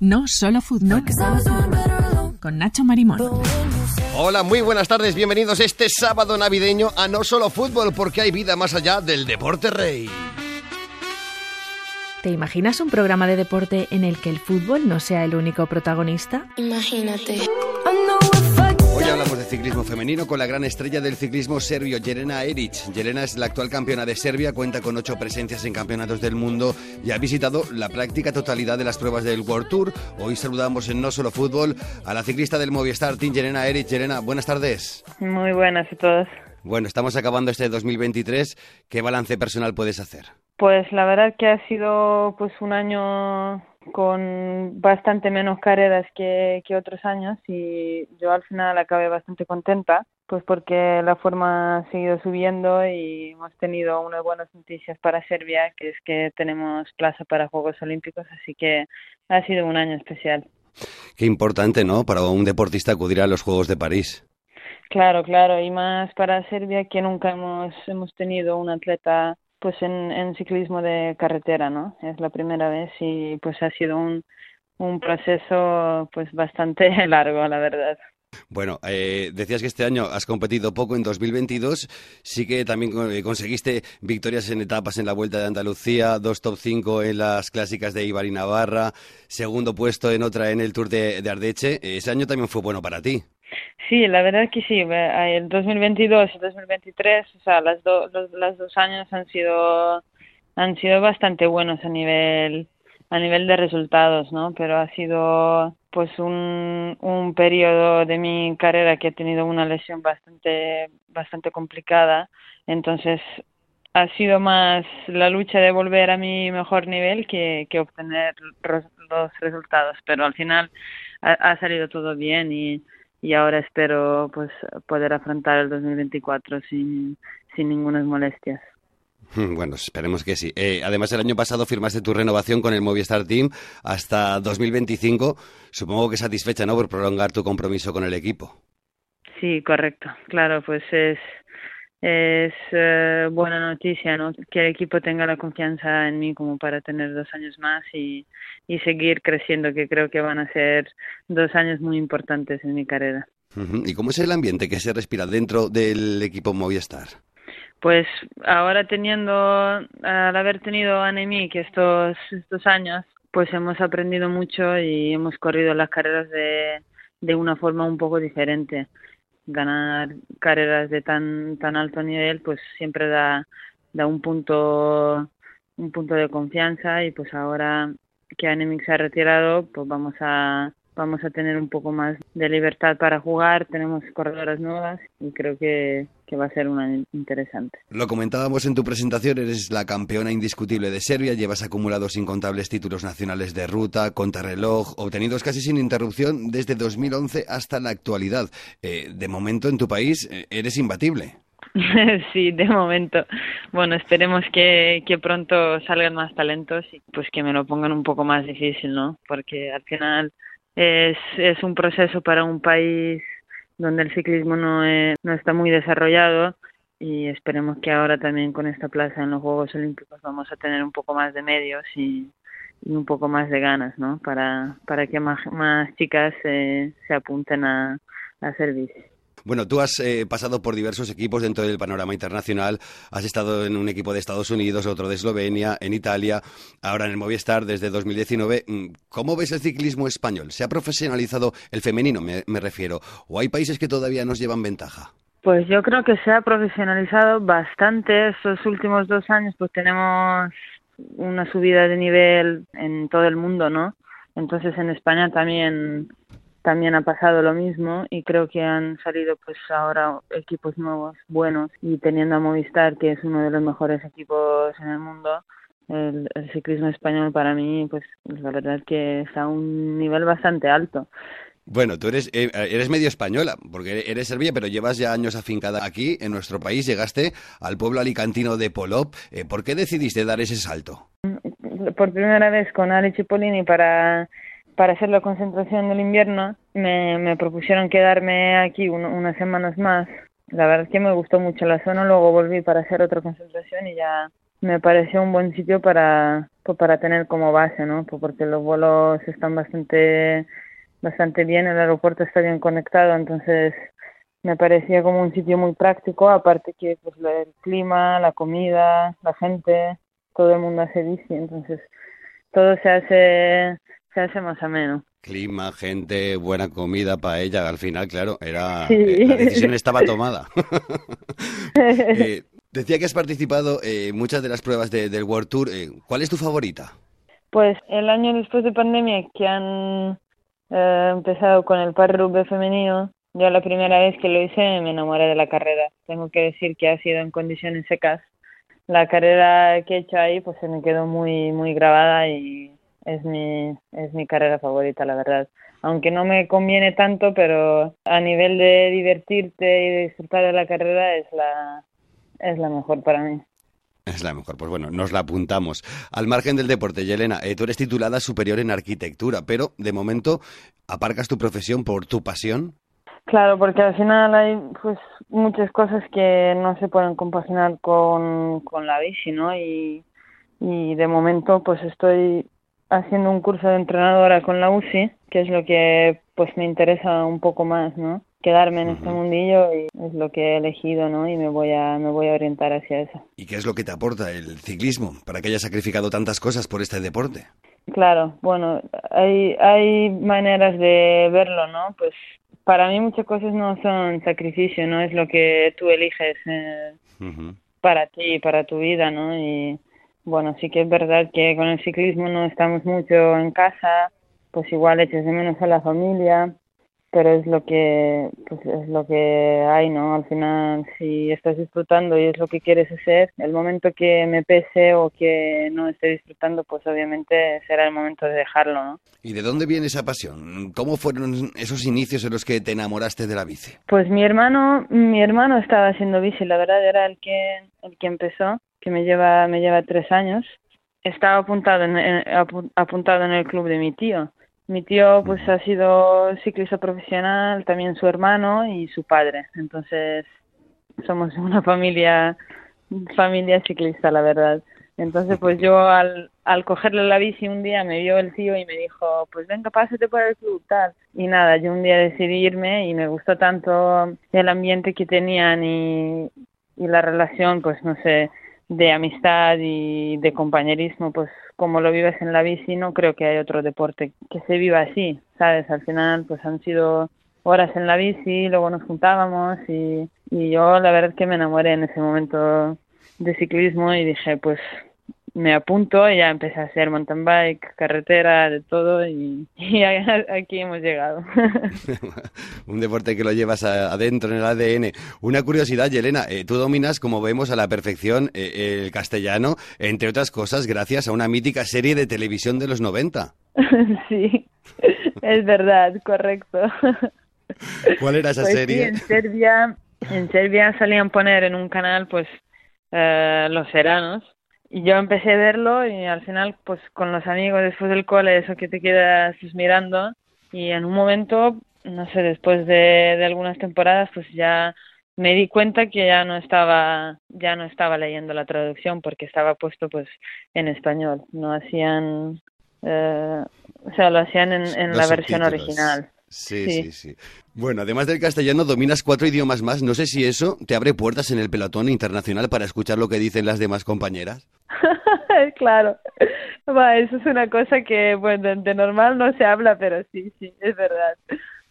No solo fútbol. Con Nacho Marimón. Hola, muy buenas tardes, bienvenidos este sábado navideño a No Solo Fútbol, porque hay vida más allá del deporte rey. ¿Te imaginas un programa de deporte en el que el fútbol no sea el único protagonista? Imagínate. Hablamos de ciclismo femenino con la gran estrella del ciclismo serbio, Jelena Eric. Jelena es la actual campeona de Serbia, cuenta con ocho presencias en campeonatos del mundo y ha visitado la práctica totalidad de las pruebas del World Tour. Hoy saludamos en No Solo Fútbol a la ciclista del Movistar Team, Jelena Eric. Jelena, buenas tardes. Muy buenas a todos. Bueno, estamos acabando este 2023. ¿Qué balance personal puedes hacer? Pues la verdad que ha sido pues un año con bastante menos carreras que, que otros años y yo al final acabé bastante contenta pues porque la forma ha seguido subiendo y hemos tenido unas buenas noticias para Serbia que es que tenemos plaza para Juegos Olímpicos así que ha sido un año especial. Qué importante, ¿no? Para un deportista acudir a los Juegos de París. Claro, claro, y más para Serbia que nunca hemos, hemos tenido un atleta pues en, en ciclismo de carretera, ¿no? Es la primera vez y pues ha sido un, un proceso pues bastante largo, la verdad. Bueno, eh, decías que este año has competido poco en 2022, sí que también eh, conseguiste victorias en etapas en la Vuelta de Andalucía, dos top 5 en las clásicas de Ibar y Navarra, segundo puesto en otra en el Tour de, de Ardeche. Ese año también fue bueno para ti. Sí, la verdad que sí. El 2022 y 2023, o sea, las, dos los las dos años han sido han sido bastante buenos a nivel a nivel de resultados, ¿no? Pero ha sido pues un, un periodo de mi carrera que he tenido una lesión bastante bastante complicada, entonces ha sido más la lucha de volver a mi mejor nivel que, que obtener los resultados, pero al final ha, ha salido todo bien y y ahora espero pues poder afrontar el 2024 sin, sin ninguna molestias. Bueno, esperemos que sí. Eh, además, el año pasado firmaste tu renovación con el Movistar Team hasta 2025. Supongo que satisfecha, ¿no?, por prolongar tu compromiso con el equipo. Sí, correcto. Claro, pues es, es eh, buena noticia, ¿no? Que el equipo tenga la confianza en mí como para tener dos años más y, y seguir creciendo, que creo que van a ser dos años muy importantes en mi carrera. ¿Y cómo es el ambiente que se respira dentro del equipo Movistar? Pues ahora teniendo, al haber tenido a que estos, estos años, pues hemos aprendido mucho y hemos corrido las carreras de, de una forma un poco diferente. Ganar carreras de tan, tan alto nivel, pues siempre da, da un punto, un punto de confianza y pues ahora que Anemic se ha retirado, pues vamos a vamos a tener un poco más de libertad para jugar, tenemos corredoras nuevas y creo que, que va a ser una interesante. Lo comentábamos en tu presentación, eres la campeona indiscutible de Serbia, llevas acumulados incontables títulos nacionales de ruta, contrarreloj, obtenidos casi sin interrupción desde 2011 hasta la actualidad. Eh, de momento en tu país eh, eres imbatible. sí, de momento. Bueno, esperemos que, que pronto salgan más talentos y pues que me lo pongan un poco más difícil, ¿no? Porque al final es, es un proceso para un país donde el ciclismo no, es, no está muy desarrollado y esperemos que ahora también con esta plaza en los Juegos Olímpicos vamos a tener un poco más de medios y, un poco más de ganas, ¿no? Para, que más, más chicas se, se apunten a, a. Bueno, tú has eh, pasado por diversos equipos dentro del panorama internacional. Has estado en un equipo de Estados Unidos, otro de Eslovenia, en Italia, ahora en el Movistar desde 2019. Mm, ¿Cómo ves el ciclismo español? ¿Se ha profesionalizado el femenino, me, me refiero? ¿O hay países que todavía nos llevan ventaja? Pues yo creo que se ha profesionalizado bastante estos últimos dos años, pues tenemos una subida de nivel en todo el mundo, ¿no? Entonces en España también también ha pasado lo mismo y creo que han salido pues ahora equipos nuevos buenos y teniendo a Movistar que es uno de los mejores equipos en el mundo el, el ciclismo español para mí pues la verdad que está a un nivel bastante alto bueno, tú eres, eh, eres medio española, porque eres serbia, pero llevas ya años afincada aquí, en nuestro país. Llegaste al pueblo alicantino de Polop. Eh, ¿Por qué decidiste dar ese salto? Por primera vez con Ale Cipollini para para hacer la concentración del invierno me, me propusieron quedarme aquí un, unas semanas más. La verdad es que me gustó mucho la zona, luego volví para hacer otra concentración y ya me pareció un buen sitio para, pues, para tener como base, ¿no? Pues porque los vuelos están bastante, bastante bien, el aeropuerto está bien conectado, entonces me parecía como un sitio muy práctico, aparte que pues el clima, la comida, la gente, todo el mundo hace bici, entonces todo se hace, se hace más ameno. Clima, gente, buena comida, para ella, al final, claro, era eh, la decisión estaba tomada. eh, decía que has participado en muchas de las pruebas del World Tour. Eh, ¿Cuál es tu favorita? Pues el año después de pandemia que han empezado con el par femenino, yo la primera vez que lo hice me enamoré de la carrera. Tengo que decir que ha sido en condiciones secas. La carrera que he hecho ahí pues se me quedó muy muy grabada y es mi, es mi carrera favorita, la verdad. Aunque no me conviene tanto, pero a nivel de divertirte y de disfrutar de la carrera es la, es la mejor para mí. Es la mejor, pues bueno, nos la apuntamos. Al margen del deporte, Yelena, eh, tú eres titulada superior en arquitectura, pero de momento aparcas tu profesión por tu pasión. Claro, porque al final hay pues muchas cosas que no se pueden compaginar con, con la bici, ¿no? Y, y de momento pues estoy haciendo un curso de entrenadora con la UCI, que es lo que pues me interesa un poco más, ¿no? Quedarme en este mundillo y es lo que he elegido, ¿no? Y me voy a me voy a orientar hacia eso. ¿Y qué es lo que te aporta el ciclismo para que hayas sacrificado tantas cosas por este deporte? Claro, bueno, hay hay maneras de verlo, ¿no? Pues para mí muchas cosas no son sacrificio, no es lo que tú eliges eh, para ti, para tu vida, ¿no? Y bueno, sí que es verdad que con el ciclismo no estamos mucho en casa, pues igual echas de menos a la familia, pero es lo que pues es lo que hay, ¿no? Al final, si estás disfrutando y es lo que quieres hacer, el momento que me pese o que no esté disfrutando, pues obviamente será el momento de dejarlo, ¿no? ¿Y de dónde viene esa pasión? ¿Cómo fueron esos inicios en los que te enamoraste de la bici? Pues mi hermano, mi hermano estaba haciendo bici, la verdad era el que el que empezó que me lleva, me lleva tres años, estaba apuntado en, apuntado en el club de mi tío. Mi tío pues ha sido ciclista profesional, también su hermano y su padre. Entonces somos una familia familia ciclista, la verdad. Entonces pues yo al, al cogerle la bici un día me vio el tío y me dijo, pues venga, pásate por el club, tal. Y nada, yo un día decidí irme y me gustó tanto el ambiente que tenían y, y la relación, pues no sé, de amistad y de compañerismo, pues como lo vives en la bici, no creo que hay otro deporte que se viva así, ¿sabes? Al final, pues han sido horas en la bici, luego nos juntábamos y, y yo la verdad que me enamoré en ese momento de ciclismo y dije, pues me apunto y ya empecé a hacer mountain bike, carretera, de todo y, aquí hemos llegado. Un deporte que lo llevas adentro en el ADN. Una curiosidad, Yelena, eh, tú dominas, como vemos, a la perfección eh, el castellano, entre otras cosas, gracias a una mítica serie de televisión de los 90. sí, es verdad, correcto. ¿Cuál era esa pues serie? en Serbia, en Serbia solían poner en un canal, pues, eh, Los Seranos y yo empecé a verlo y al final, pues con los amigos después del cole, eso que te quedas pues, mirando y en un momento, no sé, después de, de algunas temporadas, pues ya me di cuenta que ya no estaba ya no estaba leyendo la traducción porque estaba puesto pues en español. No hacían eh, o sea lo hacían en, en la versión original Sí, sí, sí, Bueno, además del castellano, dominas cuatro idiomas más. No sé si eso te abre puertas en el pelotón internacional para escuchar lo que dicen las demás compañeras. claro. Va, eso es una cosa que, bueno, de normal no se habla, pero sí, sí, es verdad.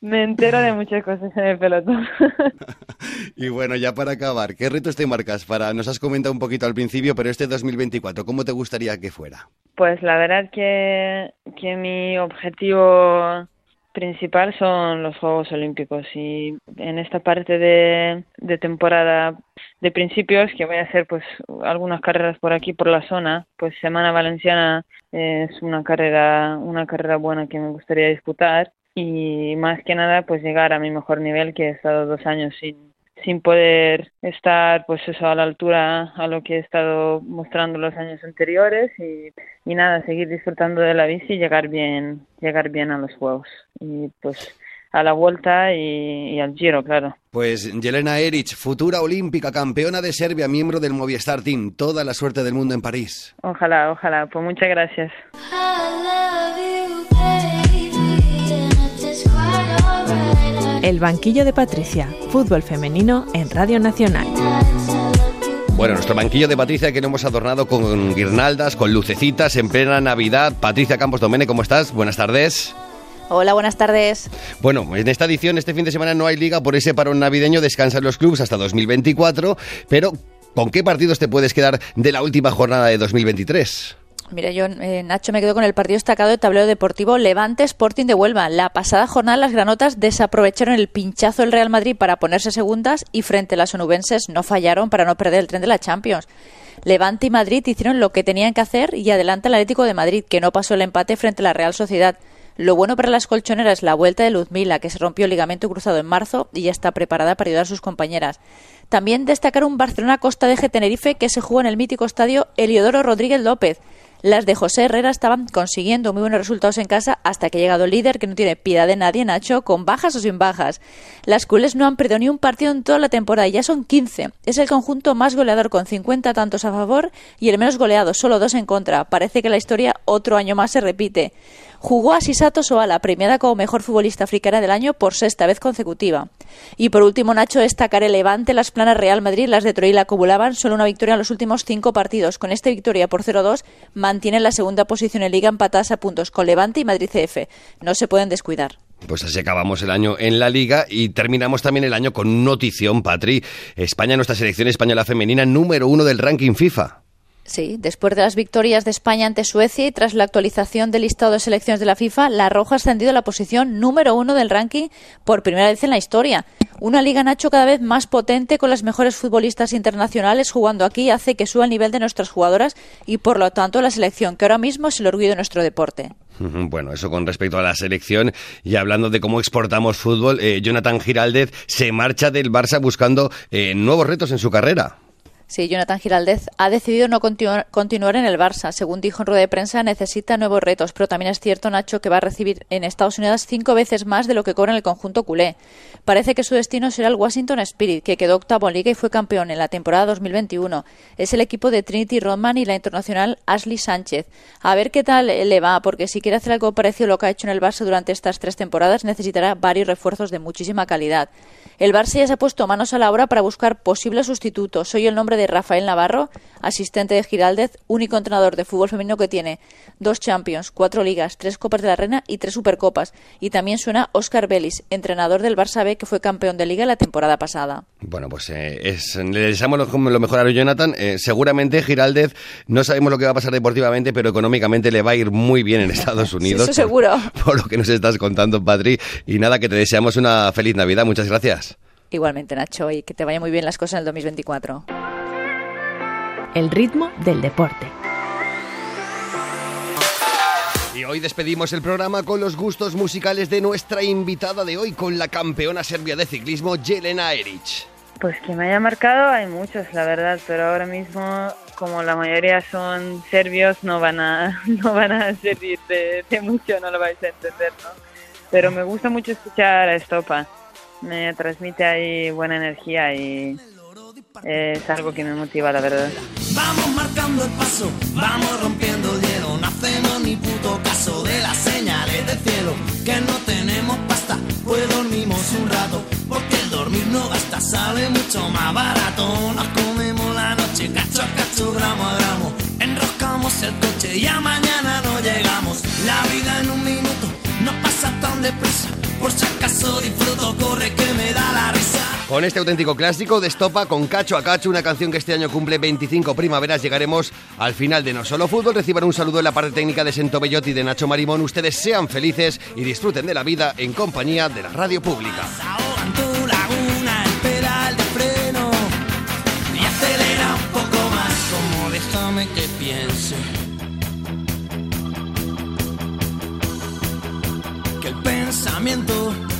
Me entero de muchas cosas en el pelotón. y bueno, ya para acabar, ¿qué retos te marcas? Para, nos has comentado un poquito al principio, pero este 2024, ¿cómo te gustaría que fuera? Pues la verdad que, que mi objetivo principal son los Juegos Olímpicos y en esta parte de, temporada de principios que voy a hacer pues algunas carreras por aquí por la zona pues Semana Valenciana es una carrera una carrera buena que me gustaría disputar y más que nada pues llegar a mi mejor nivel que he estado dos años sin sin poder estar pues eso a la altura a lo que he estado mostrando los años anteriores y, y nada seguir disfrutando de la bici y llegar bien llegar bien a los juegos y pues a la vuelta y, al giro, claro. Pues Jelena Erich, futura olímpica, campeona de Serbia, miembro del Movistar Team. Toda la suerte del mundo en París. Ojalá, ojalá. Pues muchas gracias. El banquillo de Patricia, fútbol femenino en Radio Nacional. Bueno, nuestro banquillo de Patricia que lo hemos adornado con guirnaldas, con lucecitas en plena Navidad. Patricia Campos Domene, ¿cómo estás? Buenas tardes. Hola, buenas tardes. Bueno, en esta edición, este fin de semana no hay liga por ese parón navideño, descansan los clubes hasta 2024, pero ¿con qué partidos te puedes quedar de la última jornada de 2023? Mira, yo, eh, Nacho, me quedo con el partido destacado de tablero deportivo Levante Sporting de Huelva. La pasada jornada las granotas desaprovecharon el pinchazo del Real Madrid para ponerse segundas y frente a las onubenses no fallaron para no perder el tren de la Champions. Levante y Madrid hicieron lo que tenían que hacer y adelanta el Atlético de Madrid, que no pasó el empate frente a la Real Sociedad. Lo bueno para las colchoneras es la vuelta de Luzmila, que se rompió el ligamento cruzado en marzo y ya está preparada para ayudar a sus compañeras. También destacar un Barcelona Costa de Tenerife que se jugó en el mítico estadio Eliodoro Rodríguez López. Las de José Herrera estaban consiguiendo muy buenos resultados en casa hasta que ha llegado el líder que no tiene piedad de nadie, Nacho, con bajas o sin bajas. Las culés no han perdido ni un partido en toda la temporada y ya son 15. Es el conjunto más goleador con 50 tantos a favor y el menos goleado, solo dos en contra. Parece que la historia otro año más se repite. Jugó a Sisato Soala, premiada como mejor futbolista africana del año por sexta vez consecutiva. Y por último, Nacho, destacar el Levante, las planas Real Madrid, las de Troil acumulaban solo una victoria en los últimos cinco partidos. Con esta victoria por 0-2 mantienen la segunda posición en Liga empatadas a puntos con Levante y Madrid CF. No se pueden descuidar. Pues así acabamos el año en la liga y terminamos también el año con notición, Patri. España, nuestra selección española femenina, número uno del ranking FIFA. Sí, después de las victorias de España ante Suecia y tras la actualización del listado de selecciones de la FIFA, la Roja ha ascendido a la posición número uno del ranking por primera vez en la historia. Una liga Nacho cada vez más potente con las mejores futbolistas internacionales jugando aquí hace que suba el nivel de nuestras jugadoras y por lo tanto la selección, que ahora mismo es el orgullo de nuestro deporte. Bueno, eso con respecto a la selección y hablando de cómo exportamos fútbol, eh, Jonathan Giraldez se marcha del Barça buscando eh, nuevos retos en su carrera. Sí, Jonathan Giraldez ha decidido no continuar, en el Barça. Según dijo en rueda de prensa, necesita nuevos retos, pero también es cierto, Nacho, que va a recibir en Estados Unidos cinco veces más de lo que cobra en el conjunto culé. Parece que su destino será el Washington Spirit, que quedó octavo en Liga y fue campeón en la temporada 2021. Es el equipo de Trinity Rodman y la internacional Ashley Sánchez. A ver qué tal le va, porque si quiere hacer algo parecido a lo que ha hecho en el Barça durante estas tres temporadas, necesitará varios refuerzos de muchísima calidad. El Barça ya se ha puesto manos a la obra para buscar posibles sustitutos. Soy el nombre de Rafael Navarro, asistente de Giraldez, único entrenador de fútbol femenino que tiene dos Champions, cuatro ligas, tres Copas de la Reina y tres Supercopas. Y también suena Oscar Belis, entrenador del Barça B que fue campeón de liga la temporada pasada. Bueno, pues eh, le deseamos lo, mejor a Jonathan. Eh, seguramente Giraldez, no sabemos lo que va a pasar deportivamente, pero económicamente le va a ir muy bien en Estados Unidos. eso seguro. por lo que nos estás contando, Patri. Y nada, que te deseamos una feliz Navidad. Muchas gracias. Igualmente, Nacho, y que te vaya muy bien las cosas en el 2024. El ritmo del deporte. Y hoy despedimos el programa con los gustos musicales de nuestra invitada de hoy, con la campeona serbia de ciclismo, Jelena Erich. Pues que me haya marcado hay muchos, la verdad, pero ahora mismo, como la mayoría son serbios, no van a, no van a servir de, mucho, no lo vais a entender, ¿no? Pero me gusta mucho escuchar a Estopa me transmite ahí buena energía y es algo que me motiva, la verdad. Vamos marcando el paso, vamos rompiendo el hielo, no hacemos ni puto caso de las señales del cielo, que no tenemos pasta, pues dormimos un rato, porque el dormir no basta, sale mucho más barato, nos comemos la noche, cacho a cacho, gramo a gramo, enroscamos el coche y a mañana no llegamos, la vida en un minuto no pasa tan deprisa por si acaso disfruto, corre Con este auténtico clásico de Estopa, con Cacho a Cacho, una canción que este año cumple 25 primaveras, llegaremos al final de No Solo Fútbol. Reciban un saludo en la parte técnica de Sento Bellotti de Nacho Marimón. Ustedes sean felices y disfruten de la vida en compañía de la radio pública. pensamiento.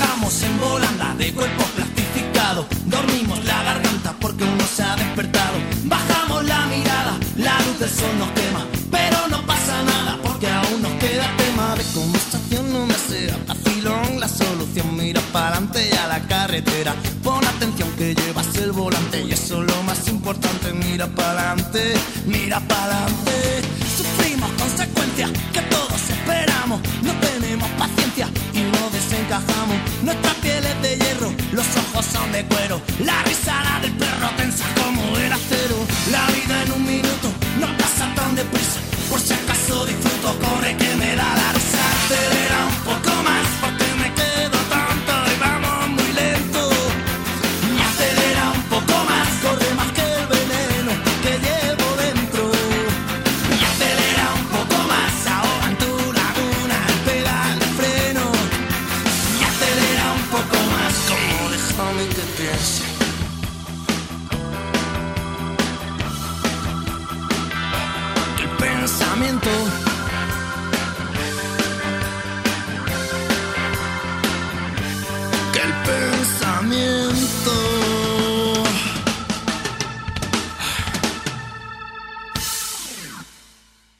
Viajamos en volanda de cuerpos plastificados. Dormimos la garganta porque uno se ha despertado. Bajamos la mirada, la luz del sol nos quema. Pero no pasa nada porque aún nos queda tema de conversación. No me sea vacilón la solución. Mira para adelante a la carretera. Pon atención que llevas el volante y eso es lo más importante. Mira para adelante, mira para adelante. No